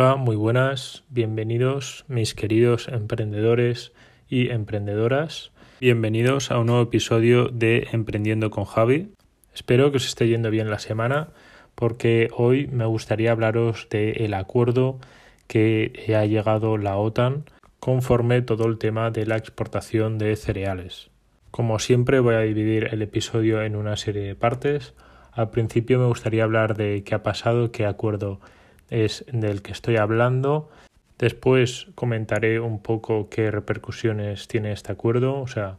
Hola, muy buenas, bienvenidos mis queridos emprendedores y emprendedoras. Bienvenidos a un nuevo episodio de Emprendiendo con Javi. Espero que os esté yendo bien la semana porque hoy me gustaría hablaros del acuerdo que ha llegado la OTAN conforme todo el tema de la exportación de cereales. Como siempre voy a dividir el episodio en una serie de partes. Al principio me gustaría hablar de qué ha pasado, qué acuerdo es del que estoy hablando. Después comentaré un poco qué repercusiones tiene este acuerdo, o sea,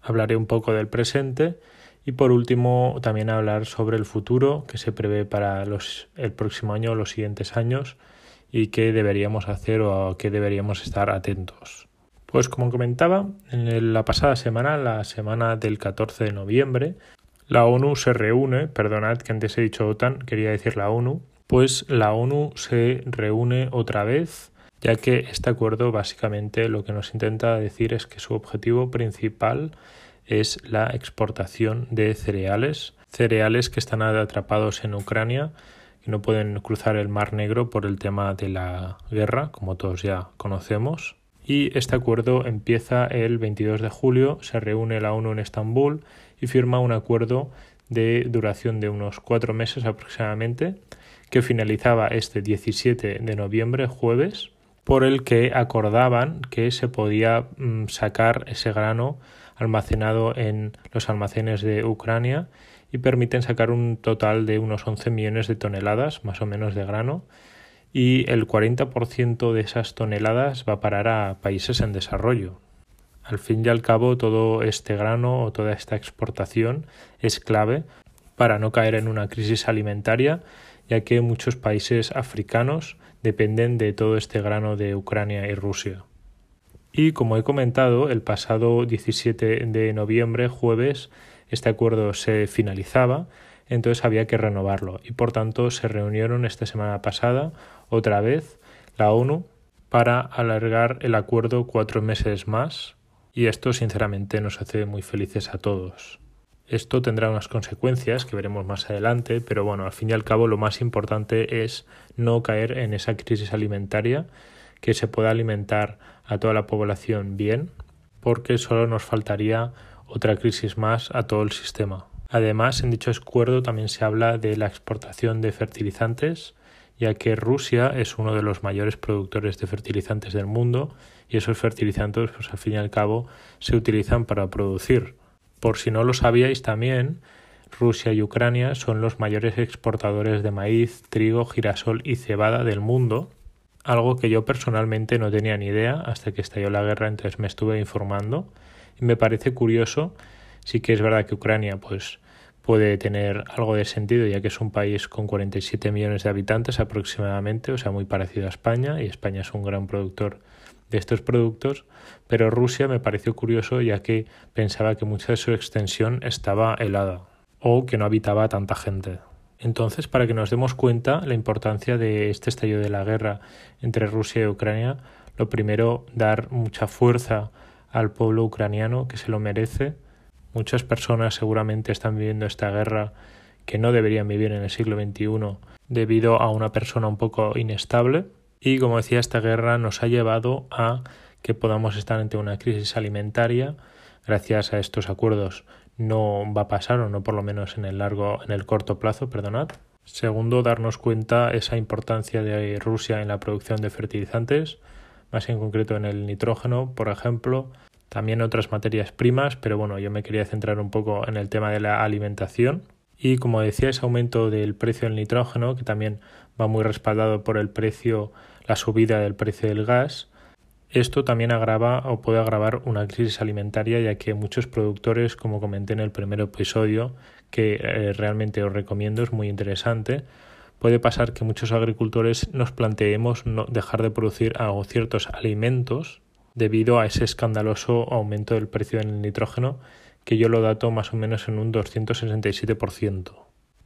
hablaré un poco del presente y por último también hablar sobre el futuro que se prevé para los, el próximo año o los siguientes años y qué deberíamos hacer o a qué deberíamos estar atentos. Pues como comentaba, en la pasada semana, la semana del 14 de noviembre, la ONU se reúne, perdonad que antes he dicho OTAN, quería decir la ONU, pues la ONU se reúne otra vez, ya que este acuerdo básicamente lo que nos intenta decir es que su objetivo principal es la exportación de cereales, cereales que están atrapados en Ucrania, que no pueden cruzar el Mar Negro por el tema de la guerra, como todos ya conocemos. Y este acuerdo empieza el 22 de julio, se reúne la ONU en Estambul y firma un acuerdo de duración de unos cuatro meses aproximadamente que finalizaba este 17 de noviembre, jueves, por el que acordaban que se podía mm, sacar ese grano almacenado en los almacenes de Ucrania y permiten sacar un total de unos 11 millones de toneladas más o menos de grano y el 40% de esas toneladas va a parar a países en desarrollo. Al fin y al cabo todo este grano o toda esta exportación es clave para no caer en una crisis alimentaria ya que muchos países africanos dependen de todo este grano de Ucrania y Rusia. Y como he comentado, el pasado 17 de noviembre, jueves, este acuerdo se finalizaba, entonces había que renovarlo y por tanto se reunieron esta semana pasada otra vez la ONU para alargar el acuerdo cuatro meses más y esto sinceramente nos hace muy felices a todos. Esto tendrá unas consecuencias que veremos más adelante, pero bueno, al fin y al cabo lo más importante es no caer en esa crisis alimentaria, que se pueda alimentar a toda la población bien, porque solo nos faltaría otra crisis más a todo el sistema. Además, en dicho acuerdo también se habla de la exportación de fertilizantes, ya que Rusia es uno de los mayores productores de fertilizantes del mundo y esos fertilizantes, pues al fin y al cabo, se utilizan para producir. Por si no lo sabíais también, Rusia y Ucrania son los mayores exportadores de maíz, trigo, girasol y cebada del mundo, algo que yo personalmente no tenía ni idea hasta que estalló la guerra, entonces me estuve informando. Y me parece curioso, sí que es verdad que Ucrania pues puede tener algo de sentido ya que es un país con 47 millones de habitantes aproximadamente, o sea, muy parecido a España y España es un gran productor de estos productos, pero Rusia me pareció curioso ya que pensaba que mucha de su extensión estaba helada o que no habitaba tanta gente. Entonces, para que nos demos cuenta la importancia de este estallido de la guerra entre Rusia y Ucrania, lo primero, dar mucha fuerza al pueblo ucraniano que se lo merece. Muchas personas seguramente están viviendo esta guerra que no deberían vivir en el siglo XXI debido a una persona un poco inestable y como decía, esta guerra nos ha llevado a que podamos estar ante una crisis alimentaria. Gracias a estos acuerdos no va a pasar, o no por lo menos en el largo, en el corto plazo, perdonad. Segundo, darnos cuenta esa importancia de Rusia en la producción de fertilizantes, más en concreto en el nitrógeno, por ejemplo, también otras materias primas, pero bueno, yo me quería centrar un poco en el tema de la alimentación. Y como decía, ese aumento del precio del nitrógeno, que también va muy respaldado por el precio la subida del precio del gas. Esto también agrava o puede agravar una crisis alimentaria ya que muchos productores, como comenté en el primer episodio, que eh, realmente os recomiendo, es muy interesante, puede pasar que muchos agricultores nos planteemos no dejar de producir ciertos alimentos debido a ese escandaloso aumento del precio del nitrógeno que yo lo dato más o menos en un 267%.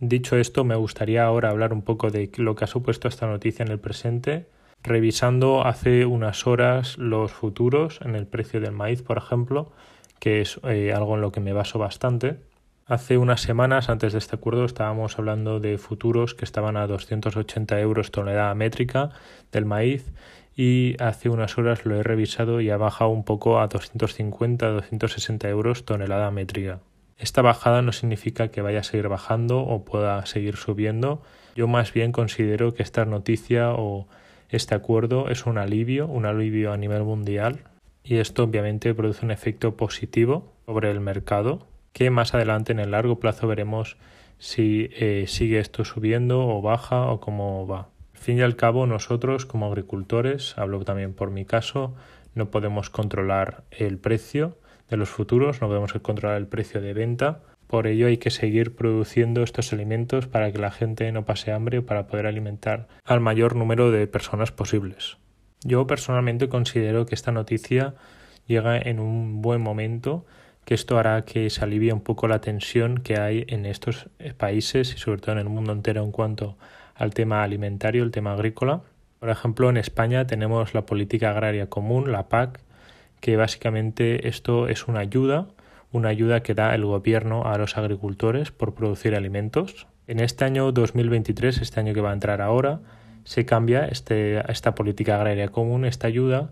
Dicho esto, me gustaría ahora hablar un poco de lo que ha supuesto esta noticia en el presente revisando hace unas horas los futuros en el precio del maíz, por ejemplo, que es eh, algo en lo que me baso bastante. Hace unas semanas antes de este acuerdo estábamos hablando de futuros que estaban a 280 euros tonelada métrica del maíz y hace unas horas lo he revisado y ha bajado un poco a 250-260 euros tonelada métrica. Esta bajada no significa que vaya a seguir bajando o pueda seguir subiendo. Yo más bien considero que esta noticia o este acuerdo es un alivio, un alivio a nivel mundial y esto obviamente produce un efecto positivo sobre el mercado que más adelante en el largo plazo veremos si eh, sigue esto subiendo o baja o cómo va. Al fin y al cabo nosotros como agricultores, hablo también por mi caso, no podemos controlar el precio de los futuros, no podemos controlar el precio de venta, por ello hay que seguir produciendo estos alimentos para que la gente no pase hambre para poder alimentar al mayor número de personas posibles. Yo personalmente considero que esta noticia llega en un buen momento, que esto hará que se alivie un poco la tensión que hay en estos países y sobre todo en el mundo entero en cuanto al tema alimentario, el tema agrícola. Por ejemplo, en España tenemos la política agraria común, la PAC, que básicamente esto es una ayuda, una ayuda que da el gobierno a los agricultores por producir alimentos. En este año 2023, este año que va a entrar ahora, se cambia este, esta política agraria común, esta ayuda,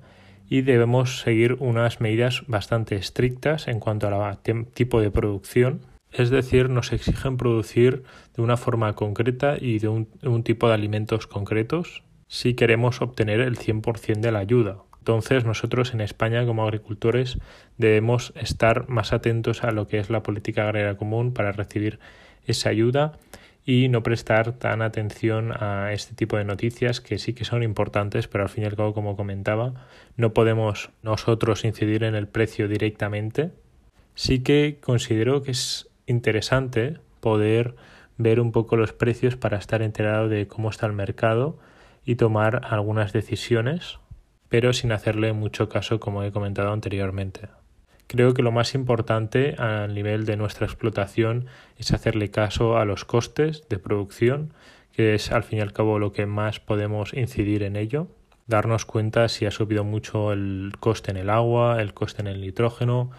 y debemos seguir unas medidas bastante estrictas en cuanto al tipo de producción. Es decir, nos exigen producir de una forma concreta y de un, tipo de alimentos concretos si queremos obtener el 100% de la ayuda. Entonces nosotros en España como agricultores debemos estar más atentos a lo que es la política agraria común para recibir esa ayuda y no prestar tan atención a este tipo de noticias que sí que son importantes, pero al fin y al cabo, como comentaba, no podemos nosotros incidir en el precio directamente. Sí que considero que es interesante poder ver un poco los precios para estar enterado de cómo está el mercado y tomar algunas decisiones, pero sin hacerle mucho caso como he comentado anteriormente. Creo que lo más importante a nivel de nuestra explotación es hacerle caso a los costes de producción, que es al fin y al cabo lo que más podemos incidir en ello. Darnos cuenta si ha subido mucho el coste en el agua, el coste en el nitrógeno,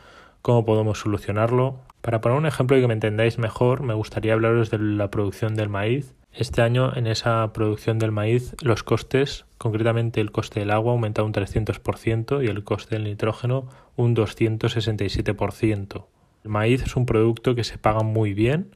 cómo podemos solucionarlo. Para poner un ejemplo y que me entendáis mejor, me gustaría hablaros de la producción del maíz este año en esa producción del maíz los costes, concretamente el coste del agua, ha aumentado un 300% y el coste del nitrógeno un 267%. El maíz es un producto que se paga muy bien,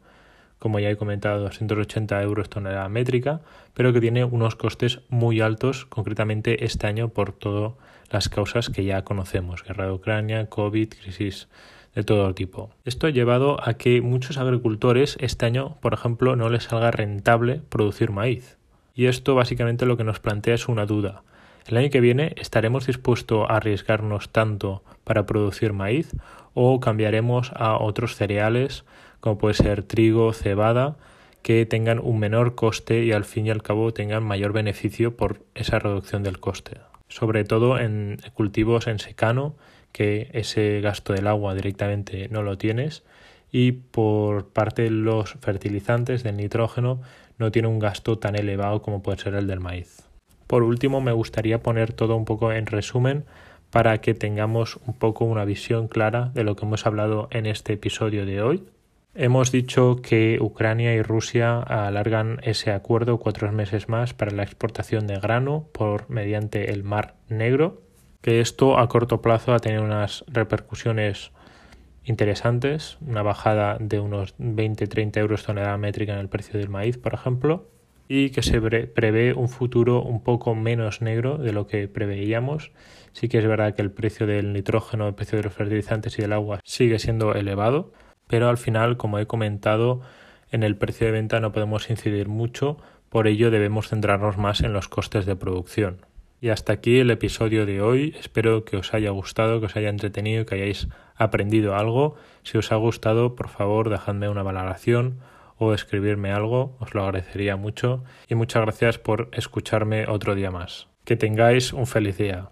como ya he comentado, 280 euros tonelada métrica, pero que tiene unos costes muy altos, concretamente este año por todas las causas que ya conocemos, guerra de Ucrania, COVID, crisis de todo tipo. Esto ha llevado a que muchos agricultores este año, por ejemplo, no les salga rentable producir maíz. Y esto básicamente lo que nos plantea es una duda. ¿El año que viene estaremos dispuestos a arriesgarnos tanto para producir maíz o cambiaremos a otros cereales como puede ser trigo, cebada, que tengan un menor coste y al fin y al cabo tengan mayor beneficio por esa reducción del coste? Sobre todo en cultivos en secano que ese gasto del agua directamente no lo tienes y por parte de los fertilizantes del nitrógeno no tiene un gasto tan elevado como puede ser el del maíz. Por último, me gustaría poner todo un poco en resumen para que tengamos un poco una visión clara de lo que hemos hablado en este episodio de hoy. Hemos dicho que Ucrania y Rusia alargan ese acuerdo cuatro meses más para la exportación de grano por mediante el Mar Negro que esto a corto plazo ha tenido unas repercusiones interesantes, una bajada de unos 20-30 euros tonelada métrica en el precio del maíz, por ejemplo, y que se prevé un futuro un poco menos negro de lo que preveíamos. Sí que es verdad que el precio del nitrógeno, el precio de los fertilizantes y del agua sigue siendo elevado, pero al final, como he comentado, en el precio de venta no podemos incidir mucho, por ello debemos centrarnos más en los costes de producción. Y hasta aquí el episodio de hoy. Espero que os haya gustado, que os haya entretenido, que hayáis aprendido algo. Si os ha gustado, por favor, dejadme una valoración o escribirme algo, os lo agradecería mucho. Y muchas gracias por escucharme otro día más. Que tengáis un feliz día.